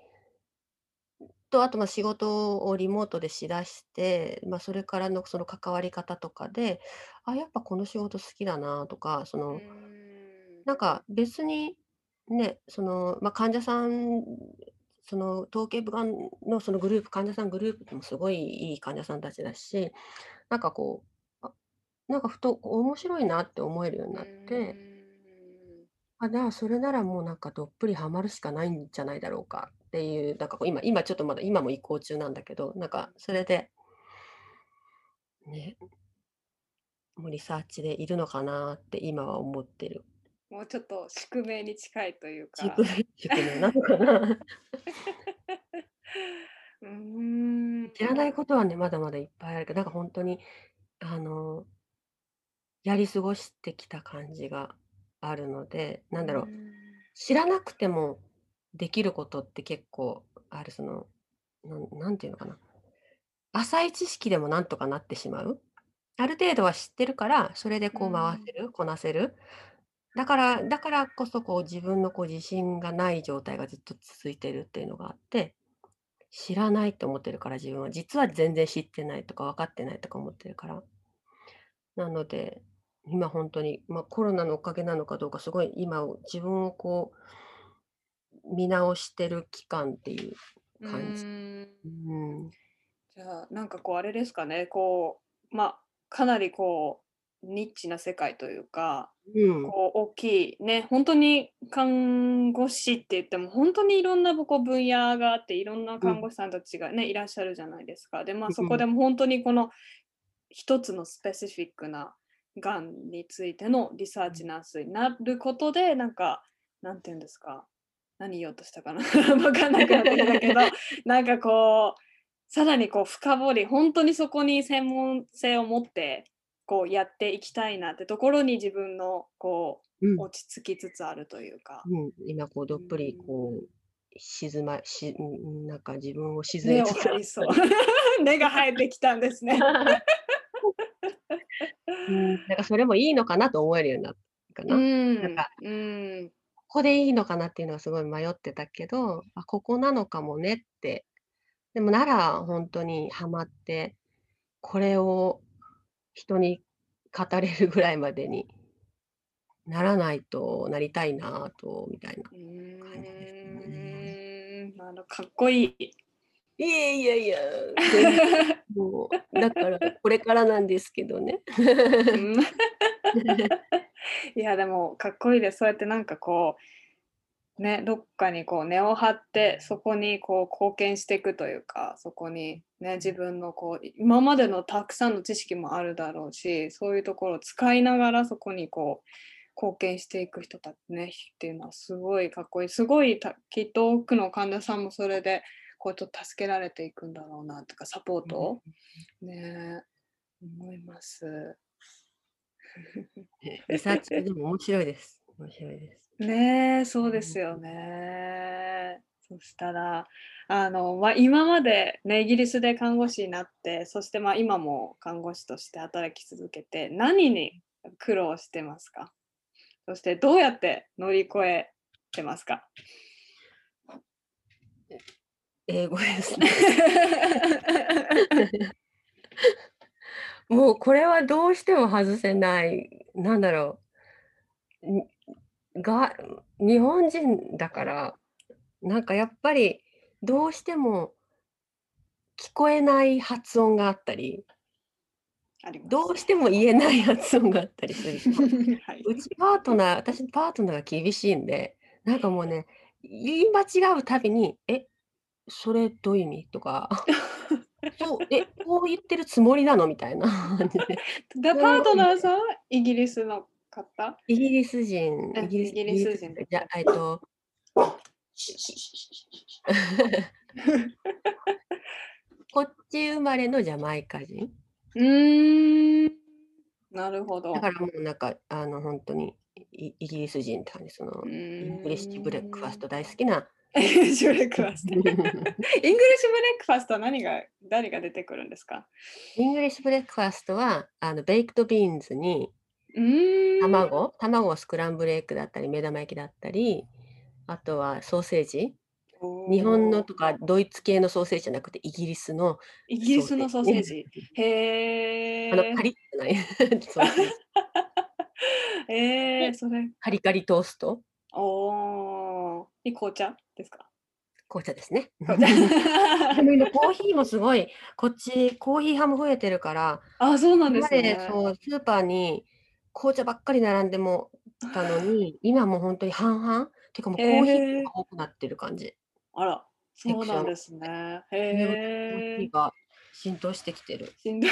B: と、あと、ま、仕事をリモートでしだして、ま、それからのその関わり方とかで、あ、やっぱこの仕事好きだなとか、その
A: ん。
B: なんか別に、ね、その、ま、患者さんその頭頸部がんのそのグループ患者さんグループでもすごいいい患者さんたちだし、なんかこう、あ、なんかふと面白いなって思えるようになって
A: ん。
B: あ、じゃあ、それならもうなんかどっぷりハマるしかないんじゃないだろうかっていう、なんかこう今今ちょっとまだ今も移行中なんだけど、なんかそれでね。もうリサーチでいるのかなって今は思ってる。
A: もうちょっと宿命に近いというか。
B: 宿命宿命なのかな？
A: うーん。
B: 知らないことはね、まだまだいっぱいあるけど、なんかほんとにあのやり過ごしてきた感じがあるので、なんだろう、
A: ん。
B: 知らなくてもできることって結構ある、その、なん何て言うのかな、浅い知識でもなんとかなってしまう。ある程度は知ってるから、それでこう回せ
A: ん。
B: る、こなせる。だからだからこそこう自分のこう自信がない状態がずっと続いてるっていうのがあって、知らないと思ってるから自分は、実は全然知ってないとか分かってないとか思ってるから。なので、今本当に、まあ、コロナのおかげなのかどうか、すごい今を自分をこう、見直してる期間っていう
A: う
B: 感じ。うん。
A: じゃあ、なんかこうあれですかね、こう、まあ、かなりこう、ニッチな世界というか、
B: うん。
A: こう大きいね、本当に看護師って言っても、本当にいろんなこう分野があって、いろんな
B: うん。
A: 看護師さんたちがね、いらっしゃるじゃないですか。で、まあ、
B: う
A: そこで
B: ん。
A: も本当にこの一つのスペシフィックながんについてのリサーチナースになることで、なんか、なんていうんですか、何言おうとしたかな？わかんなくなってきたけど、なんかこう、さらにこう深掘り、本当にそこに専門性を持って、こうやっていきたいなってところに自分のこ
B: う。
A: うん落ち着きつつあるというか。
B: うん、今こうど
A: う
B: っぷり
A: ん
B: こう静まし、うんなんか自分を沈めつつあ
A: 張りそう。根が生えてきたんですね。
B: うん、なんかそれもいいのかなと思えるようになったか
A: う
B: な。なん
A: ん、
B: か、
A: うん、
B: ここでいいのかなっていうのはすごい迷ってたけど、あ、ここなのかもねって。でもなら本当にハマって、これを人に語れるぐらいまでにならないとなりたいなと、みたいな感じですね。
A: あのかっこいい。
B: いやいやいや、もう、だからこれからなんですけどね。
A: うん。いやでもかっこいいです。そうやってなんかこうねどっかにこう根を張ってそこにこう貢献していくというかそこにね自分のこう今までのたくさんの知識もあるだろうしそういうところを使いながらそこにこう貢献していく人たちねっていうのはすごいかっこいい。すごいたきっと多くの患者さんもそれでこうちょっと助けられていくんだろうなとかサポート？をね思います。
B: リサーチでも面白いです。面白いです。
A: ねえ、そうですよね。そしたら、あの、まあ、今までね、イギリスで看護師になって、そしてまあ今も看護師として働き続けて、何に苦労してますか？そしてどうやって乗り越えてますか？
B: 英語ですね。もうこれはどうしても外せない、なんだろう。んが、日本人だから、なんかやっぱりどうしても聞こえない発音があったり。どうしても言えない発音があったりすると、
A: はい。
B: うちパートナー、私のパートナーが厳しいんで、なんかもうね、言い間違うたびに、え、それどういう意味？とか、そう、え、こう言ってるつもりなの？みたいな。感 じで。
A: でパートナーさんはイギリスの方？
B: イギリス人、
A: え
B: イギリス
A: イギリス人。
B: じゃ、えっと、こっち生まれのジャマイカ人？
A: うーん、なるほど。
B: だからもうなんか、あの、本当にイイギリス人って感じ、その、
A: う
B: English breakfast 大好きな。
A: English breakfast。English breakfast は何が、誰が出てくるんですか？
B: English breakfast は、あの、 baked beans に。卵、卵をスクランブルエッグだったり、目玉焼きだったり、あとはソーセージ。日本のとかドイツ系のソーセージじゃなくて、イギリスの
A: イギリスのソーセージ。へ
B: あの、
A: え
B: カ。リッじゃない。ソーセージ
A: え ー、それ。
B: カリカリトースト。
A: おー。に紅茶ですか？
B: 紅茶ですね。コーヒーもすごい、こっちコーヒー派も増えてるから、
A: あ、そうなんですね。
B: そうスーパーに紅茶ばっかり並んでもたのに、今もう本当に半々てかもうコーヒーが多くなってる感じ。
A: あら、そうなんですね。
B: コー
A: へえ
B: ヒー。が浸透してきてる。
A: しんどい。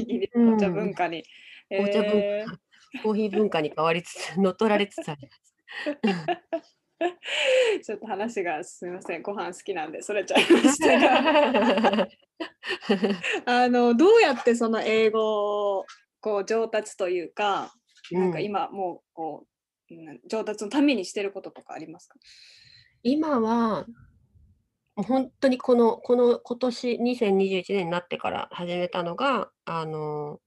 A: イギリス紅茶文化に。
B: 紅茶文化、コーヒー文化に変わりつつ、乗っ取られつつあります。
A: ちょっと話がすみません、ご飯好きなんで、それちゃいましたが。あの、どうやってその英語をこう上達というか、なんか
B: うん
A: 今もうこう、うん上達のためにしてることとかありますか？
B: 今は、本当にこの、この今年2021年になってから始めたのが、あの、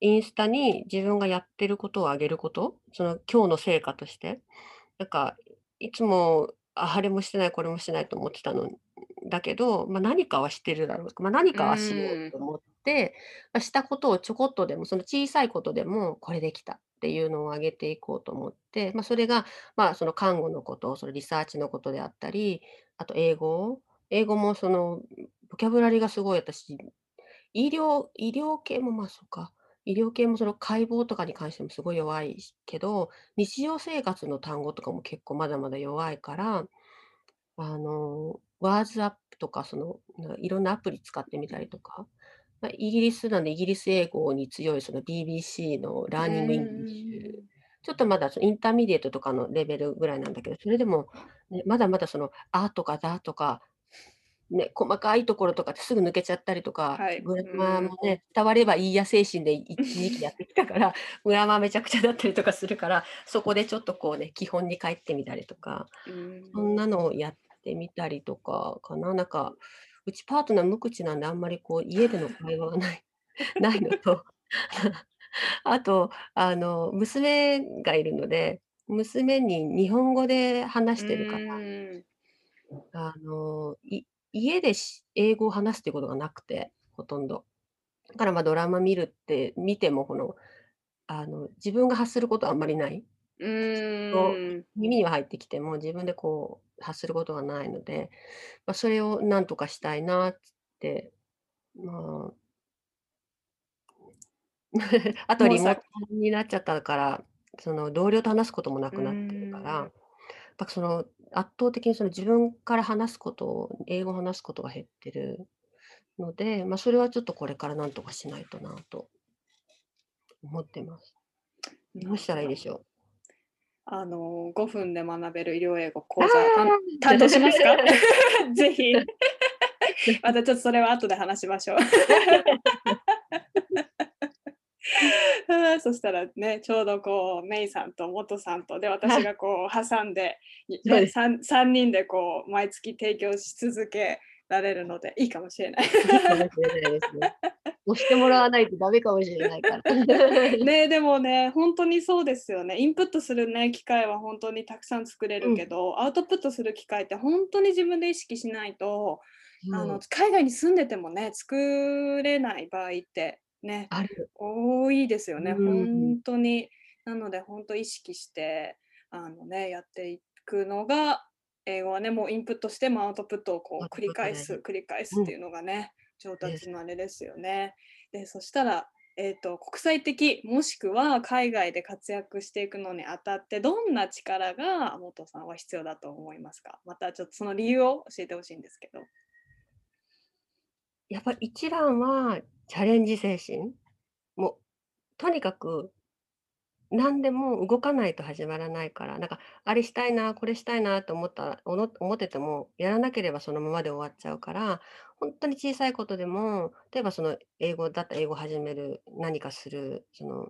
B: インスタに自分がやってることを上げること、その今日の成果として。なんか、いつも、あ、あれもしてない、これもしてないと思ってたのだけど、まあ、何かはしてるだろう。まあ、何かはしようと思って、まあ、したことをちょこっとでも、その小さいことでも、これできたっていうのを上げていこうと思って、まあ、それが、まあ、その看護のこと、そのリサーチのことであったり、あと英語英語もその、ボキャブラリーがすごい私、医療医療系も、ま、あそうか、医療系もその解剖とかに関してもすごい弱いしけど、日常生活の単語とかも結構まだまだ弱いから、あの、 WordUp とか、その、ないろんなアプリ使ってみたりとか、まあ、イギリスなんでイギリス英語に強いその BBC の Learning English、
A: ん。
B: ちょっとまだその intermediate とかのレベルぐらいなんだけど、それでも、ね、まだまだその、あとかだとか、ね、細かいところとかってすぐ抜けちゃったりとか、
A: はい。
B: グラ
A: うん。
B: マーもね、伝わればいいや精神で一時期やってきたから、グラマーめちゃくちゃだったりとかするから、そこでちょっとこうね、基本に帰ってみたりとか、
A: う
B: そん
A: ん。
B: なのをやってみたりとかかな。なんか、うちパートナー無口なんであんまりこう家での会話がない ないのと、あと、あの、娘がいるので、娘に日本語で話
A: う
B: してるから。あの、い家でし英語を話すっていうことがなくて、ほとんど。だから、ま、ドラマ見るって見ても、この、あの、自分が発することはあんまりない。
A: う
B: と、
A: ーん。
B: 耳には入ってきても、自分でこう発することがないので、ま、それをなんとかしたいなって、まあ あとリモートになっちゃったから、その同僚と話すこともなくなってるから、や
A: ん。
B: っぱその圧倒的にその自分から話すことを、英語を話すことが減ってるので、ま、それはちょっとこれからなんとかしないとなと思ってます。どうしたらいい。でしょう？
A: あの、5分で学べる医療英語講座、担当しますか？
B: あ。
A: ぜひ。またちょっとそれは後で話しましょう。そしたらね、ちょうどこうメイさんとモトさんと、で、私
B: はい、
A: がこう挟んで、いね、
B: そうです。
A: 3- 3人でこう毎月提供し続けられるので、いいかもしれない。
B: いいかもしれないですね。押してもらわないとダメかもしれないから。
A: ね、でもね、本当にそうですよね。インプットするね、機会は本当にたくさん作れ
B: うん、
A: るけど、アウトプットする機会って本当に自分で意識しないと、あの、海外に住んでてもね、作れない場合ってね、
B: ある。
A: 多いですよ
B: う
A: ね、
B: ーん。
A: 本当に。なので本当意識して、あのね、やっていくのが、英語はね、もうインプットしてもアウトプットをこう繰。り返す繰り返す
B: うん、
A: っていうのがね、上
B: です。
A: 達のあれですよね。で、そしたらえっと、国際的、もしくは海外で活躍していくのにあたって、どんな力が元さんは必要だと思いますか？またちょっとその理由を教えてほしいんですけど。
B: やっぱ一番はチャレンジ精神。もうとにかく何でも動かないと始まらないから、なんか、あれしたいな、これしたいなと思ったおの思ってても、やらなければそのままで終わっちゃうから、ほんとに小さいことでも、例えばその英語だったら英語始める、何かする、その、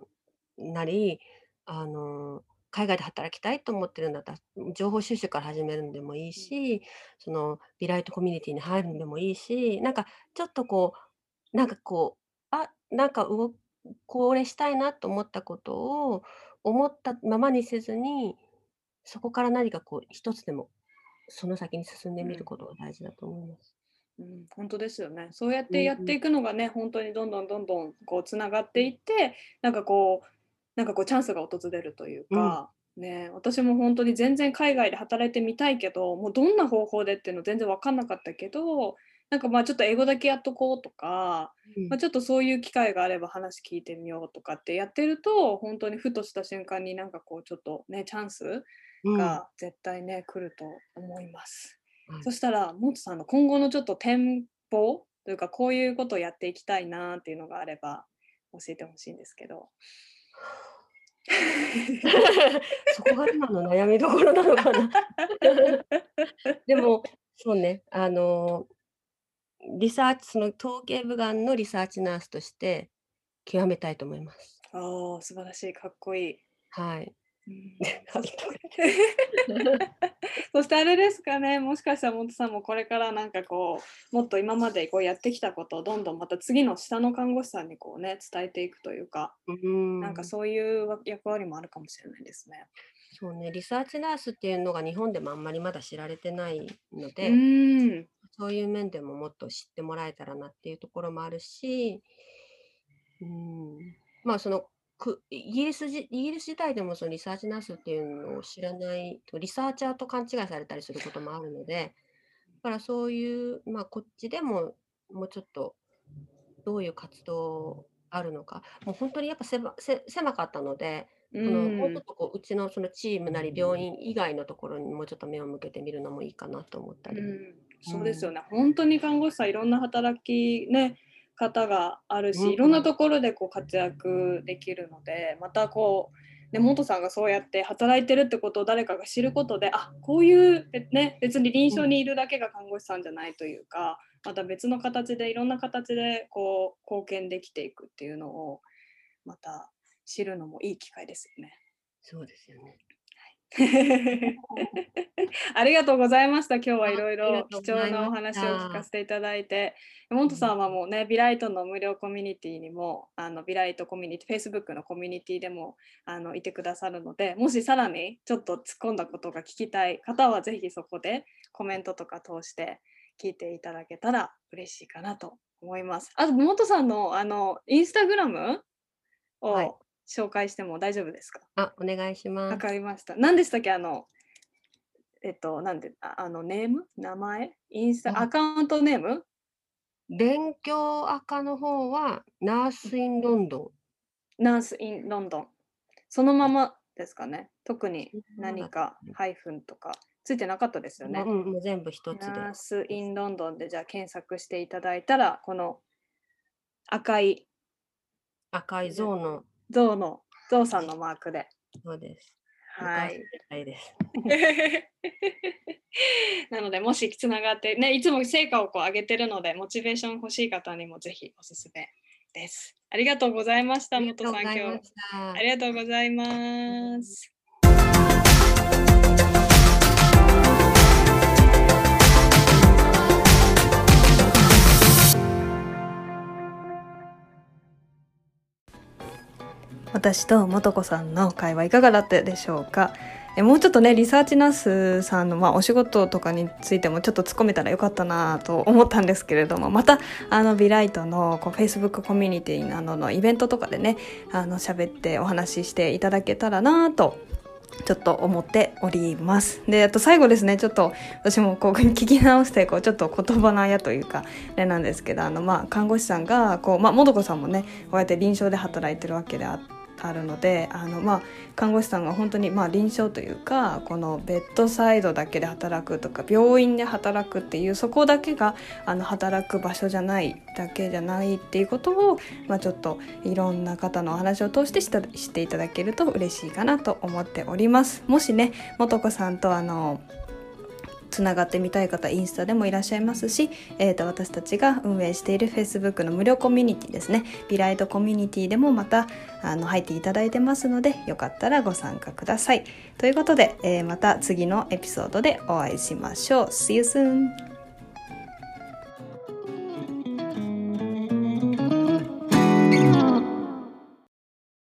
B: なり、あの、海外で働きたいと思ってるんだったら、情報収集から始めるんでもいい
A: うん。
B: し、そのリライトコミュニティに入るんでもいいし、なんかちょっとこう、なんかこう、あ、なんかうごこれしたいなと思ったことを思ったままにせずに、そこから何かこう一つでも、その先に進んで
A: うん。
B: みることが大事だと思います。
A: うん、ほんとですよね。そうやっ。てやっていくのがね、ほんとにどんどんどんどんこう繋がっていって、なんかこうなんかこうチャンスが訪れるという
B: うん、
A: か、ね、私もほんとに全然海外で働いてみたいけど、もうどんな方法でっていうの全然分かんなかったけど、なんか、ま、ちょっと英語だけやっとこうとか、ま、
B: うん、
A: ちょっとそういう機会があれば話聞いてみようとかってやってると、ほんとにふとした瞬間になんかこうちょっとね、チャンス
B: うん、
A: が絶対ね、来ると思います。
B: はい。
A: そしたら、モトさんの今後のちょっと展望というか、こういうことをやっていきたいなっていうのがあれば教えて欲しいんですけど。
B: そこが今の悩みどころなのかな。でも、そうね、あの、リサーチその頭頸部がんのリサーチナースとして極めたいと思います。
A: ああ、素晴らしい、かっこいい。
B: はい。
A: そしてあれですかね、もしかしたらモトさんもこれからなんかこう、もっと今までこうやってきたことをどんどんまた次の下の看護師さんにこうね、伝えていくというか、
B: う
A: なんか。そういうわ役割もあるかもしれないですね。
B: そうね、リサーチナースっていうのが日本でもあんまりまだ知られてないの
A: う
B: で、
A: ーん。
B: そういう面でももっと知ってもらえたらなっていうところもあるし、うん、まあそのくイギリスじイギリス時代でもそのリサーチナースっていうのを知らないと、リサーチャーと勘違いされたりすることもあるので、だからそういう、まあ、こっちでももうちょっとどういう活動あるのか、もう本当にやっぱ狭せ狭かったので、
A: う
B: そのもうちょっ
A: ん。
B: とこううちのそのチームなり病院以外のところにもうちょっと目を向けてみるのもいいかなと思ったり。
A: うん、
B: うん。
A: そうですよね。本当に看護師さんいろんな働きね、方があるし、いろんな
B: うん。
A: ところでこう活躍できるので、またこう、ね、元さんがそうやって働いてるってことを誰かが知ることで、あ、こういうべね、別に臨
B: うん。
A: 床にいるだけが看護師さんじゃないというか、また別の形でいろんな形でこう貢献できていくっていうのを、また知るのもいい機会ですよね。
B: そうですよね。
A: ありがとうございました。今日は
B: あ、
A: いろいろ貴重なお話を聞か
B: た。
A: せていただいて、モントさ
B: うん。
A: んはもうね、ビライトの無料コミュニティにも、あのビライトコミュニティ、Facebook のコミュニティでもあのいてくださるので、もしさらにちょっと突っ込んだことが聞きたい方は、ぜひそこでコメントとか通して聞いていただけたら嬉しいかなと思います。あと、モントさんのあのインスタグラム
B: はい。
A: を紹介しても大丈夫ですか？
B: あ、お願いし
A: わ
B: ます。
A: かりました。何でしたっけ？あのえっと、なんで、ああの、ネーム？名前？インスタ？ア
B: あ、
A: カウントネーム？
B: 勉強赤の方は、ナースインロンドン
A: ナースインロンドン。そのま。まですかね？特に何か。ハイフンとかついてなかったですよ
B: ま、
A: ね？
B: うん、もう全部一つで
A: ナース。インロンドンでじゃあ検索していただいたら、この赤い
B: 赤い
A: ね、
B: 象の
A: 象の象さん
B: じ
A: のマークで。
B: そうです。
A: はい。
B: てたいです。
A: なので、もしつながってね、いつも成果をこう上げてるので、モチベーション欲しい方にもぜひおすすめです。ありがとうございました、元さん、今日。ありがとうございます。私と元子さんの会話いかがだったでしょうか？えもうちょっとねリサーチナースさんの、まあ、お仕事とかについてもちょっと突っ込めたらよかったなと思ったんですけれどもまたあのビライトのこう Facebook コミュニティなどのイベントとかでねあの喋ってお話ししていただけたらなとちょっと思っております。で、あと最後ですね、ちょっと私もこう聞き直して、こうちょっと言葉のあやというか、あれなんですけど、あのまあ看護師さんが、こう、まあ、もどこさんもね、こうやって臨床で働いてるわけであって、あるのであの、まあ、看護師さんが本当に、まあ、臨床というかこのベッドサイドだけで働くとか病院で働くっていうそこだけがあの働く場所じゃないだけじゃないっていうことを、まあ、ちょっといろんな方のお話を通して知っていただけると嬉しいかなと思っております。もしね素子さんとあのつながってみたい方インスタでもいらっしゃいますし、えー、と私たちが運営している Facebook の無料コミュニティですね。ビライトコミュニティでもまたあの入っていただいてますのでよかったらご参加ください。ということで、えーまた次のエピソードでお会いしましょう。See you soon!